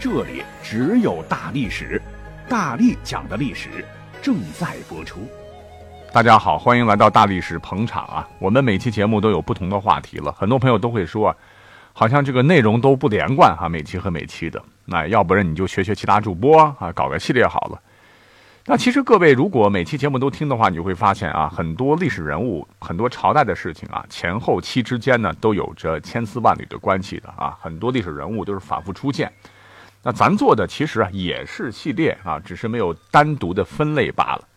这里只有大历史，大力讲的历史正在播出。大家好，欢迎来到大历史捧场啊！我们每期节目都有不同的话题了，很多朋友都会说，好像这个内容都不连贯哈，每期和每期的。那要不然你就学学其他主播啊，搞个系列好了。那其实各位如果每期节目都听的话，你就会发现啊，很多历史人物、很多朝代的事情啊，前后期之间呢都有着千丝万缕的关系的啊，很多历史人物都是反复出现。那咱做的其实啊也是系列啊，只是没有单独的分类罢了。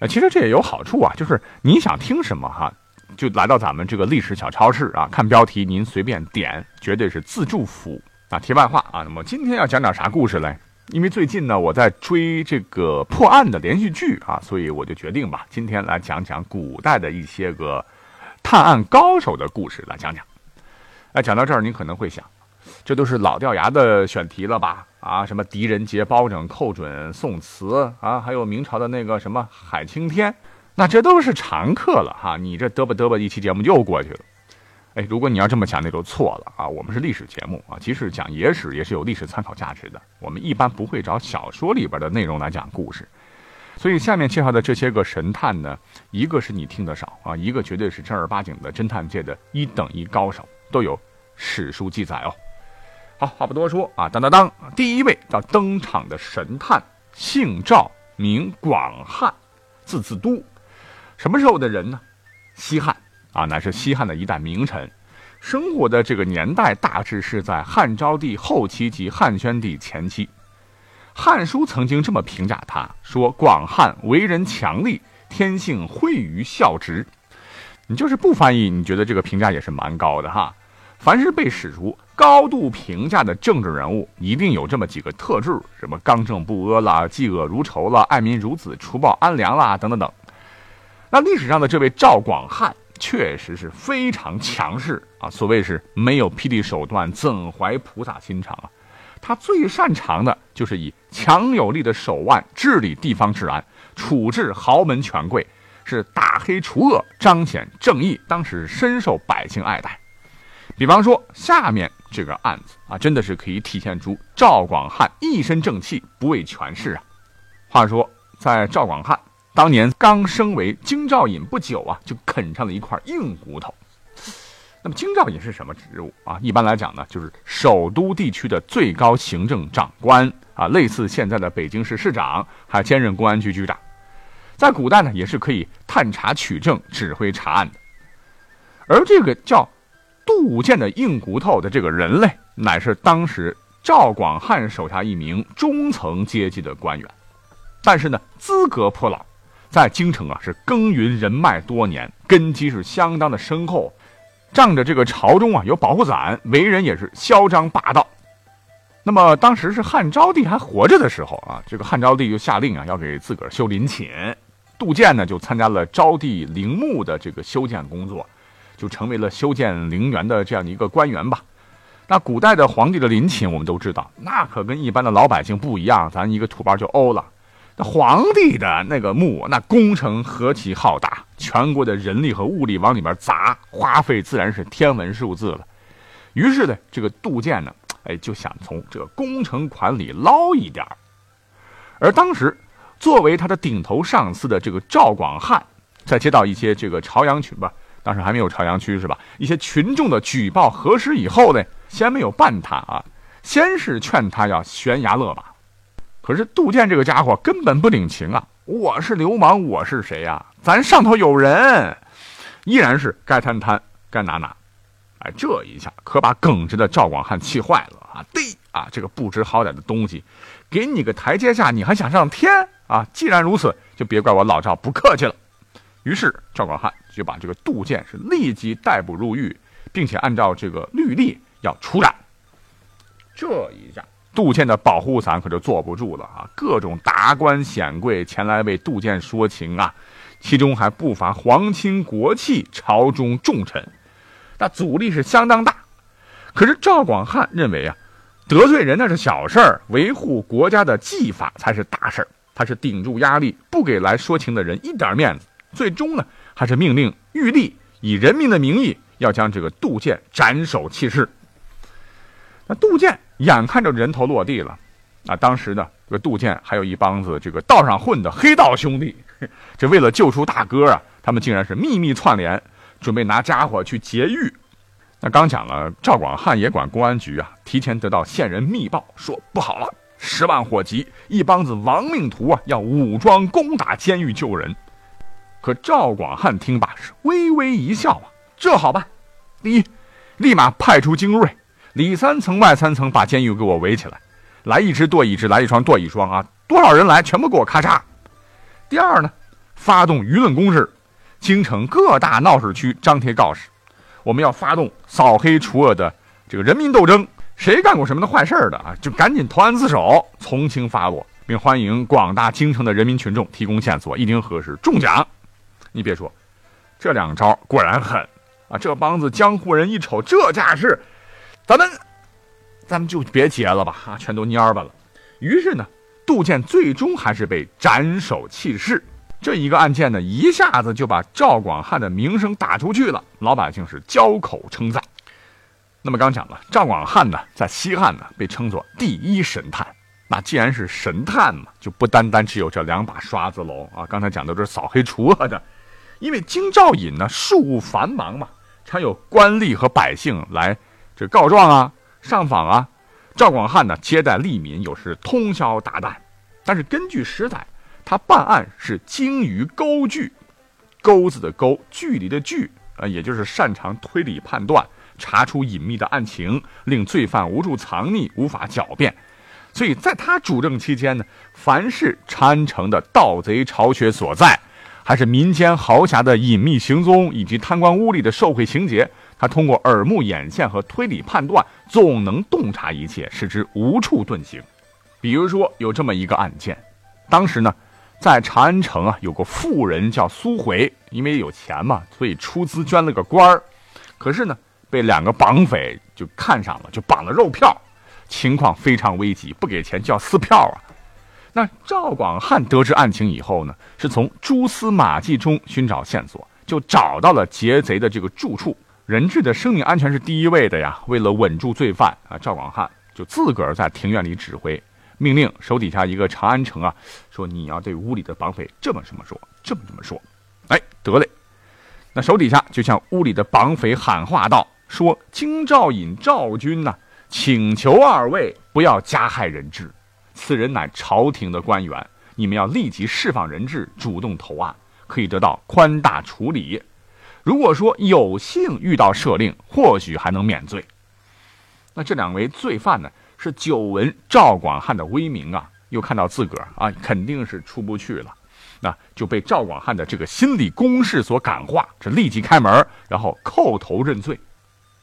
呃，其实这也有好处啊，就是你想听什么哈，就来到咱们这个历史小超市啊，看标题您随便点，绝对是自助服务啊。题外话啊，那么今天要讲点啥故事嘞？因为最近呢我在追这个破案的连续剧啊，所以我就决定吧，今天来讲讲古代的一些个探案高手的故事来讲讲。哎，讲到这儿，您可能会想。这都是老掉牙的选题了吧？啊，什么狄仁杰包拯寇准宋慈啊，还有明朝的那个什么海青天，那这都是常客了哈。你这嘚吧嘚吧一期节目就过去了。哎，如果你要这么想，那就错了啊。我们是历史节目啊，即使讲野史也是有历史参考价值的。我们一般不会找小说里边的内容来讲故事。所以下面介绍的这些个神探呢，一个是你听得少啊，一个绝对是正儿八经的侦探界的一等一高手，都有史书记载哦。好，话不多说啊，当当当，第一位要登场的神探，姓赵，名广汉，字子都，什么时候的人呢？西汉啊，乃是西汉的一代名臣，生活的这个年代大致是在汉昭帝后期及汉宣帝前期。《汉书》曾经这么评价他，说广汉为人强力，天性惠于孝直。你就是不翻译，你觉得这个评价也是蛮高的哈。凡是被史书高度评价的政治人物，一定有这么几个特质：什么刚正不阿啦，嫉恶如仇啦，爱民如子，除暴安良啦，等等等。那历史上的这位赵广汉确实是非常强势啊！所谓是没有霹雳手段，怎怀菩萨心肠啊？他最擅长的就是以强有力的手腕治理地方治安，处置豪门权贵，是打黑除恶，彰显正义，当时深受百姓爱戴。比方说，下面这个案子啊，真的是可以体现出赵广汉一身正气，不畏权势啊。话说，在赵广汉当年刚升为京兆尹不久啊，就啃上了一块硬骨头。那么，京兆尹是什么职务啊？一般来讲呢，就是首都地区的最高行政长官啊，类似现在的北京市市长，还兼任公安局局长。在古代呢，也是可以探查取证、指挥查案的。而这个叫。杜建的硬骨头的这个人类，乃是当时赵广汉手下一名中层阶级的官员，但是呢，资格颇老，在京城啊是耕耘人脉多年，根基是相当的深厚，仗着这个朝中啊有保护伞，为人也是嚣张霸道。那么当时是汉昭帝还活着的时候啊，这个汉昭帝就下令啊要给自个儿修陵寝，杜建呢就参加了昭帝陵墓的这个修建工作。就成为了修建陵园的这样的一个官员吧。那古代的皇帝的陵寝，我们都知道，那可跟一般的老百姓不一样。咱一个土包就欧了。那皇帝的那个墓，那工程何其浩大，全国的人力和物力往里面砸，花费自然是天文数字了。于是呢，这个杜建呢，哎，就想从这个工程款里捞一点而当时，作为他的顶头上司的这个赵广汉，在接到一些这个朝阳群吧。当时还没有朝阳区是吧？一些群众的举报核实以后呢，先没有办他啊，先是劝他要悬崖勒马。可是杜建这个家伙根本不领情啊！我是流氓，我是谁呀？咱上头有人，依然是该贪贪，该拿拿。哎，这一下可把耿直的赵广汉气坏了啊！对啊，这个不知好歹的东西，给你个台阶下，你还想上天啊？既然如此，就别怪我老赵不客气了。于是赵广汉就把这个杜建是立即逮捕入狱，并且按照这个律例要处斩。这一下杜建的保护伞可就坐不住了啊！各种达官显贵前来为杜建说情啊，其中还不乏皇亲国戚、朝中重臣，那阻力是相当大。可是赵广汉认为啊，得罪人那是小事儿，维护国家的纪法才是大事儿。他是顶住压力，不给来说情的人一点面子。最终呢，还是命令玉帝以人民的名义要将这个杜建斩首弃市。那杜建眼看着人头落地了，啊，当时呢，这个杜建还有一帮子这个道上混的黑道兄弟，这为了救出大哥啊，他们竟然是秘密串联，准备拿家伙去劫狱。那刚讲了，赵广汉也管公安局啊，提前得到线人密报，说不好了，十万火急，一帮子亡命徒啊，要武装攻打监狱救人。可赵广汉听罢是微微一笑啊，这好办，第一，立马派出精锐，里三层外三层把监狱给我围起来，来一只剁一只，来一双剁一双啊，多少人来全部给我咔嚓。第二呢，发动舆论攻势，京城各大闹市区张贴告示，我们要发动扫黑除恶的这个人民斗争，谁干过什么的坏事的啊，就赶紧投案自首，从轻发落，并欢迎广大京城的人民群众提供线索，一经核实中奖。你别说，这两招果然狠啊！这帮子江湖人一瞅这架势，咱们咱们就别结了吧，啊，全都蔫巴了。于是呢，杜建最终还是被斩首弃市。这一个案件呢，一下子就把赵广汉的名声打出去了，老百姓是交口称赞。那么刚讲了，赵广汉呢，在西汉呢被称作第一神探。那既然是神探嘛，就不单单只有这两把刷子喽啊！刚才讲的这是扫黑除恶的。因为京兆尹呢事务繁忙嘛，常有官吏和百姓来这告状啊、上访啊。赵广汉呢接待吏民，有时通宵达旦。但是根据史载，他办案是精于钩距，钩子的钩，距离的距，啊，也就是擅长推理判断，查出隐秘的案情，令罪犯无处藏匿，无法狡辩。所以在他主政期间呢，凡是长安城的盗贼巢穴所在。还是民间豪侠的隐秘行踪，以及贪官污吏的受贿情节，他通过耳目眼线和推理判断，总能洞察一切，使之无处遁形。比如说，有这么一个案件，当时呢，在长安城啊，有个富人叫苏回，因为有钱嘛，所以出资捐了个官儿，可是呢，被两个绑匪就看上了，就绑了肉票，情况非常危急，不给钱就要撕票啊。那赵广汉得知案情以后呢，是从蛛丝马迹中寻找线索，就找到了劫贼的这个住处。人质的生命安全是第一位的呀。为了稳住罪犯啊，赵广汉就自个儿在庭院里指挥，命令手底下一个长安城啊，说你要对屋里的绑匪这么这么说，这么这么说。哎，得嘞。那手底下就向屋里的绑匪喊话道：“说京兆尹赵军呐，请求二位不要加害人质。”此人乃朝廷的官员，你们要立即释放人质，主动投案，可以得到宽大处理。如果说有幸遇到赦令，或许还能免罪。那这两位罪犯呢，是久闻赵广汉的威名啊，又看到自个儿啊，肯定是出不去了，那就被赵广汉的这个心理攻势所感化，这立即开门，然后叩头认罪。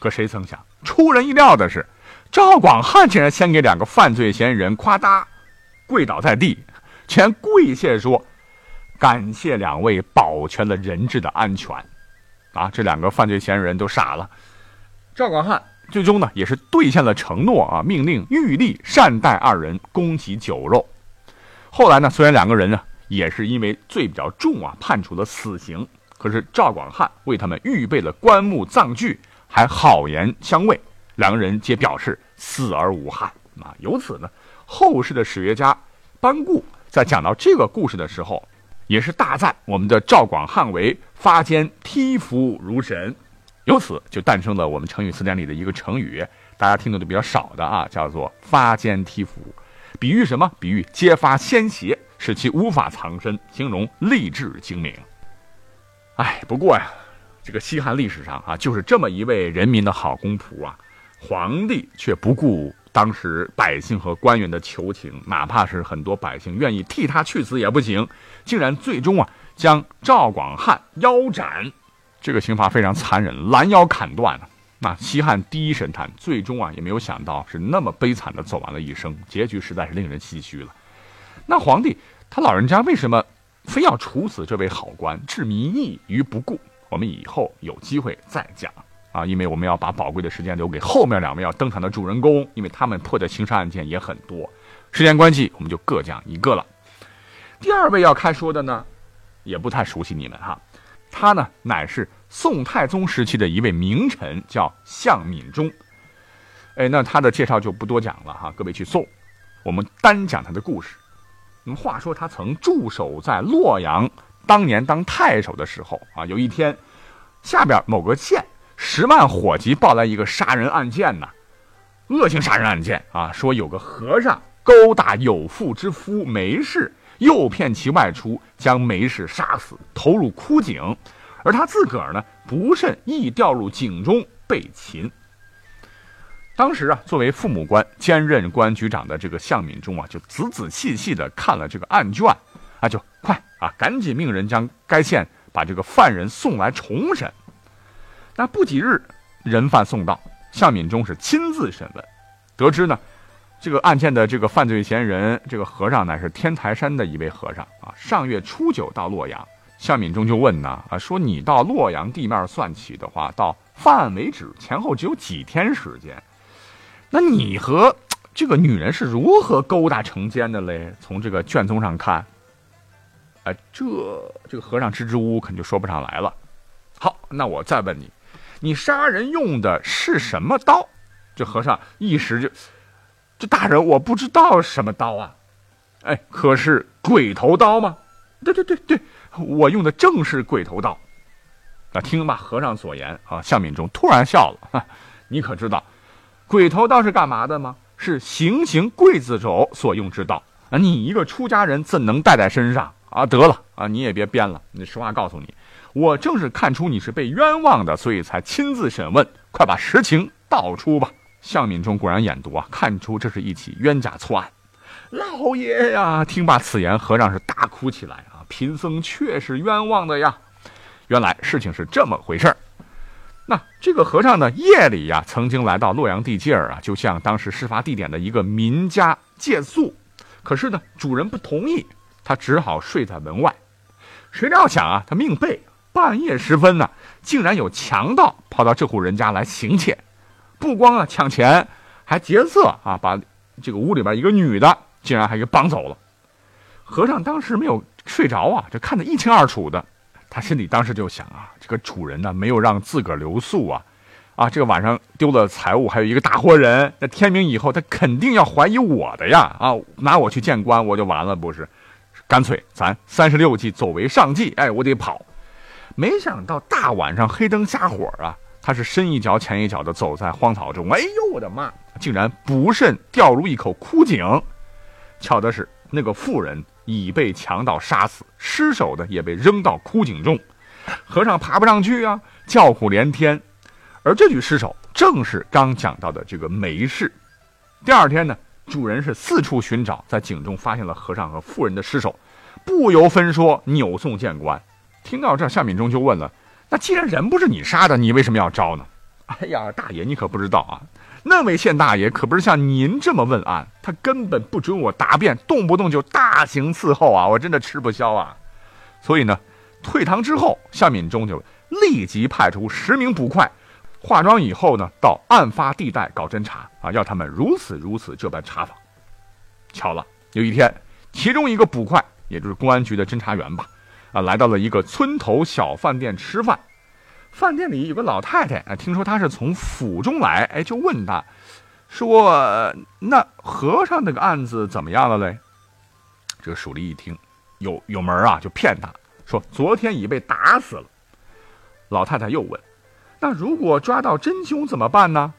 可谁曾想，出人意料的是。赵广汉竟然先给两个犯罪嫌疑人夸嗒跪倒在地，全跪谢说：“感谢两位保全了人质的安全。”啊，这两个犯罪嫌疑人都傻了。赵广汉最终呢也是兑现了承诺啊，命令玉立善待二人，供给酒肉。后来呢，虽然两个人呢也是因为罪比较重啊，判处了死刑，可是赵广汉为他们预备了棺木葬具，还好言相慰。两个人皆表示死而无憾啊！由此呢，后世的史学家班固在讲到这个故事的时候，也是大赞我们的赵广汉为发间踢伏如神。由此就诞生了我们成语词典里的一个成语，大家听的都比较少的啊，叫做发间踢伏，比喻什么？比喻揭发先邪，使其无法藏身，形容励志精明。哎，不过呀，这个西汉历史上啊，就是这么一位人民的好公仆啊。皇帝却不顾当时百姓和官员的求情，哪怕是很多百姓愿意替他去死也不行，竟然最终啊将赵广汉腰斩，这个刑罚非常残忍，拦腰砍断那西汉第一神探最终啊也没有想到是那么悲惨的走完了一生，结局实在是令人唏嘘了。那皇帝他老人家为什么非要处死这位好官，置民意于不顾？我们以后有机会再讲啊，因为我们要把宝贵的时间留给后面两位要登场的主人公，因为他们破的刑事案件也很多。时间关系，我们就各讲一个了。第二位要开说的呢，也不太熟悉你们哈，他呢乃是宋太宗时期的一位名臣，叫向敏中。哎，那他的介绍就不多讲了哈，各位去搜。我们单讲他的故事。那么话说，他曾驻守在洛阳。当年当太守的时候啊，有一天，下边某个县十万火急报来一个杀人案件呐，恶性杀人案件啊，说有个和尚勾搭有妇之夫梅氏，诱骗其外出，将梅氏杀死，投入枯井，而他自个儿呢不慎亦掉入井中被擒。当时啊，作为父母官兼任公安局长的这个向敏中啊，就仔仔细细的看了这个案卷。啊，就快啊！赶紧命人将该县把这个犯人送来重审。那不几日，人犯送到，向敏中是亲自审问，得知呢，这个案件的这个犯罪嫌疑人，这个和尚乃是天台山的一位和尚啊。上月初九到洛阳，向敏中就问呢，啊，说你到洛阳地面算起的话，到犯案为止前后只有几天时间，那你和这个女人是如何勾搭成奸的嘞？从这个卷宗上看。这这个和尚支支吾吾，肯定就说不上来了。好，那我再问你，你杀人用的是什么刀？这和尚一时就，这大人我不知道什么刀啊。哎，可是鬼头刀吗？对对对对，我用的正是鬼头刀。那听吧，和尚所言啊，向敏中突然笑了。你可知道，鬼头刀是干嘛的吗？是行刑刽子手所用之刀啊！你一个出家人怎能带在身上？啊，得了啊！你也别编了，你实话告诉你，我正是看出你是被冤枉的，所以才亲自审问。快把实情道出吧！向敏中果然眼毒啊，看出这是一起冤假错案。老爷呀！听罢此言，和尚是大哭起来啊！贫僧确是冤枉的呀！原来事情是这么回事儿。那这个和尚呢，夜里呀，曾经来到洛阳地界儿啊，就向当时事发地点的一个民家借宿，可是呢，主人不同意。他只好睡在门外，谁料想啊，他命背，半夜时分呢，竟然有强盗跑到这户人家来行窃，不光啊抢钱，还劫色啊，把这个屋里边一个女的竟然还给绑走了。和尚当时没有睡着啊，这看得一清二楚的，他心里当时就想啊，这个主人呢没有让自个儿留宿啊，啊，这个晚上丢了财物，还有一个大活人，那天明以后他肯定要怀疑我的呀，啊，拿我去见官，我就完了不是？干脆咱三十六计走为上计，哎，我得跑。没想到大晚上黑灯瞎火啊，他是深一脚浅一脚的走在荒草中。哎呦，我的妈！竟然不慎掉入一口枯井。巧的是，那个妇人已被强盗杀死，尸首的也被扔到枯井中。和尚爬不上去啊，叫苦连天。而这具尸首正是刚讲到的这个梅氏。第二天呢？主人是四处寻找，在井中发现了和尚和妇人的尸首，不由分说扭送见官。听到这，夏敏中就问了：“那既然人不是你杀的，你为什么要招呢？”哎呀，大爷，你可不知道啊，那位县大爷可不是像您这么问案，他根本不准我答辩，动不动就大刑伺候啊，我真的吃不消啊。所以呢，退堂之后，夏敏中就立即派出十名捕快。化妆以后呢，到案发地带搞侦查啊，要他们如此如此这般查访。巧了，有一天，其中一个捕快，也就是公安局的侦查员吧，来到了一个村头小饭店吃饭。饭店里有个老太太啊，听说他是从府中来，哎，就问他，说：“那和尚那个案子怎么样了嘞？”这个蜀吏一听，有有门啊，就骗他说：“昨天已被打死了。”老太太又问。那如果抓到真凶怎么办呢？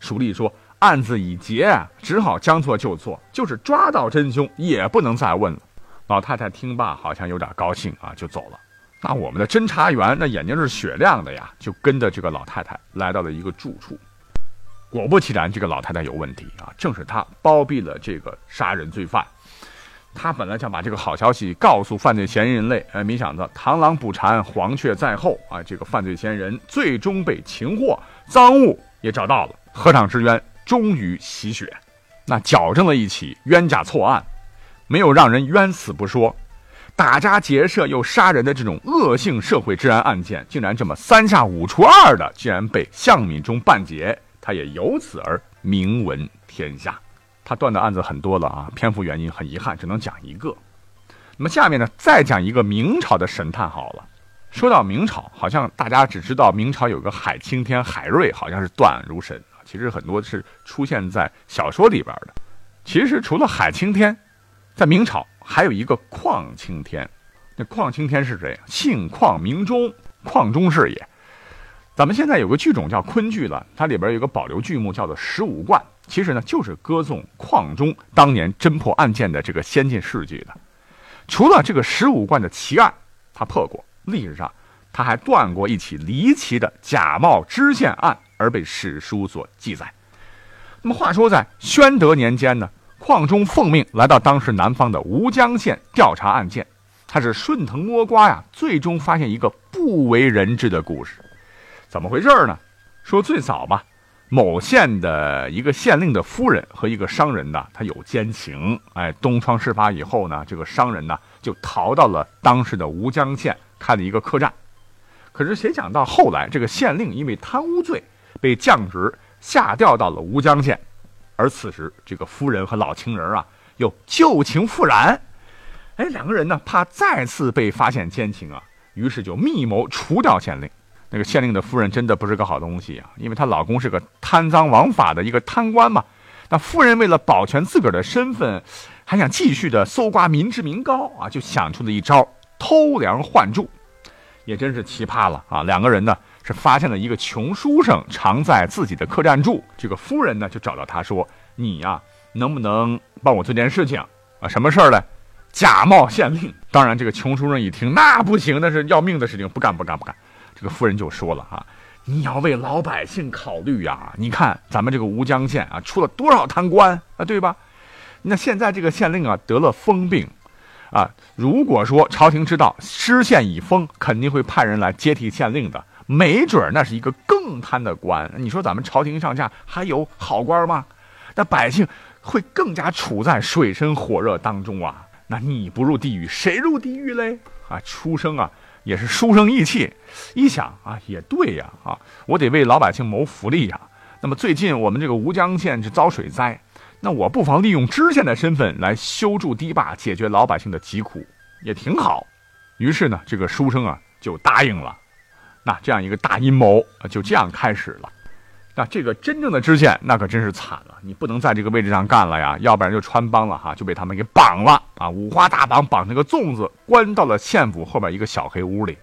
蜀吏说：“案子已结，只好将错就错。就是抓到真凶，也不能再问了。”老太太听罢，好像有点高兴啊，就走了。那我们的侦查员那眼睛是雪亮的呀，就跟着这个老太太来到了一个住处。果不其然，这个老太太有问题啊，正是她包庇了这个杀人罪犯。他本来想把这个好消息告诉犯罪嫌疑人类，哎，没想到螳螂捕蝉，黄雀在后啊！这个犯罪嫌疑人最终被擒获，赃物也找到了，河场之冤终于洗雪，那矫正了一起冤假错案，没有让人冤死不说，打家劫舍又杀人的这种恶性社会治安案件，竟然这么三下五除二的，竟然被向敏中办结，他也由此而名闻天下。他断的案子很多了啊，篇幅原因很遗憾，只能讲一个。那么下面呢，再讲一个明朝的神探好了。说到明朝，好像大家只知道明朝有个海青天海瑞，好像是断案如神。其实很多是出现在小说里边的。其实除了海青天，在明朝还有一个邝青天。那邝青天是谁？姓邝名忠，邝中是也。咱们现在有个剧种叫昆剧了，它里边有个保留剧目叫做《十五贯》。其实呢，就是歌颂邝中当年侦破案件的这个先进事迹的。除了这个十五贯的奇案，他破过，历史上他还断过一起离奇的假冒知县案，而被史书所记载。那么话说，在宣德年间呢，矿中奉命来到当时南方的吴江县调查案件，他是顺藤摸瓜呀，最终发现一个不为人知的故事。怎么回事呢？说最早吧。某县的一个县令的夫人和一个商人呢，他有奸情。哎，东窗事发以后呢，这个商人呢就逃到了当时的吴江县开了一个客栈。可是谁想到后来这个县令因为贪污罪被降职下调到了吴江县，而此时这个夫人和老情人啊又旧情复燃。哎，两个人呢怕再次被发现奸情啊，于是就密谋除掉县令。那个县令的夫人真的不是个好东西啊，因为她老公是个贪赃枉法的一个贪官嘛。那夫人为了保全自个儿的身份，还想继续的搜刮民脂民膏啊，就想出了一招偷梁换柱，也真是奇葩了啊！两个人呢是发现了一个穷书生常在自己的客栈住，这个夫人呢就找到他说：“你呀，能不能帮我做件事情啊？什么事儿呢？假冒县令。”当然，这个穷书生一听，那不行，那是要命的事情，不干不干不干。这个夫人就说了哈，你要为老百姓考虑呀！你看咱们这个吴江县啊，出了多少贪官啊，对吧？那现在这个县令啊得了疯病，啊，如果说朝廷知道失县已封，肯定会派人来接替县令的，没准那是一个更贪的官。你说咱们朝廷上下还有好官吗？那百姓会更加处在水深火热当中啊！那你不入地狱，谁入地狱嘞？啊，出生啊！也是书生意气，一想啊，也对呀，啊，我得为老百姓谋福利呀。那么最近我们这个吴江县是遭水灾，那我不妨利用知县的身份来修筑堤坝，解决老百姓的疾苦，也挺好。于是呢，这个书生啊就答应了。那这样一个大阴谋就这样开始了。那这个真正的知县，那可真是惨了，你不能在这个位置上干了呀，要不然就穿帮了哈，就被他们给绑了啊，五花大绑，绑成个粽子，关到了县府后边一个小黑屋里。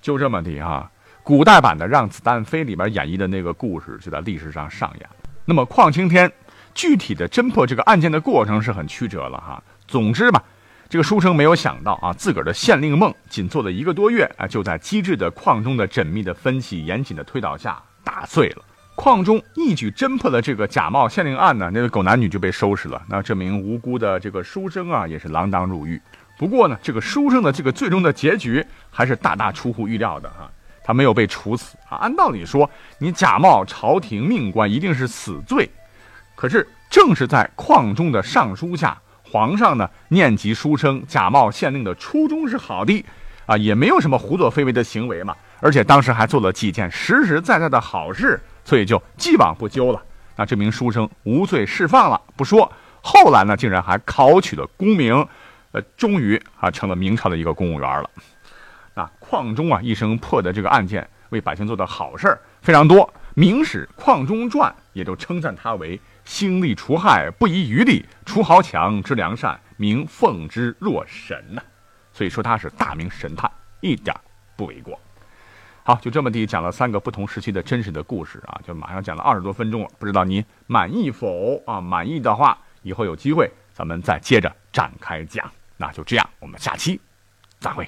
就这么的哈，古代版的《让子弹飞》里边演绎的那个故事就在历史上上演。那么邝青天具体的侦破这个案件的过程是很曲折了哈。总之吧，这个书生没有想到啊，自个儿的县令梦仅做了一个多月啊，就在机智的矿中的缜密的分析、严谨的推导下打碎了。矿中一举侦破了这个假冒县令案呢，那个狗男女就被收拾了。那这名无辜的这个书生啊，也是锒铛入狱。不过呢，这个书生的这个最终的结局还是大大出乎预料的啊，他没有被处死啊。按道理说，你假冒朝廷命官一定是死罪。可是正是在矿中的上书下，皇上呢念及书生假冒县令的初衷是好的啊，也没有什么胡作非为的行为嘛，而且当时还做了几件实实在在的好事。所以就既往不咎了。那这名书生无罪释放了不说，后来呢，竟然还考取了功名，呃，终于啊成了明朝的一个公务员了。那矿中啊一生破的这个案件，为百姓做的好事非常多，《明史·矿中传》也都称赞他为兴利除害，不遗余力，除豪强之良善，名奉之若神呐。所以说他是大明神探，一点不为过。好，就这么地讲了三个不同时期的真实的故事啊，就马上讲了二十多分钟了，不知道你满意否啊？满意的话，以后有机会咱们再接着展开讲。那就这样，我们下期再会。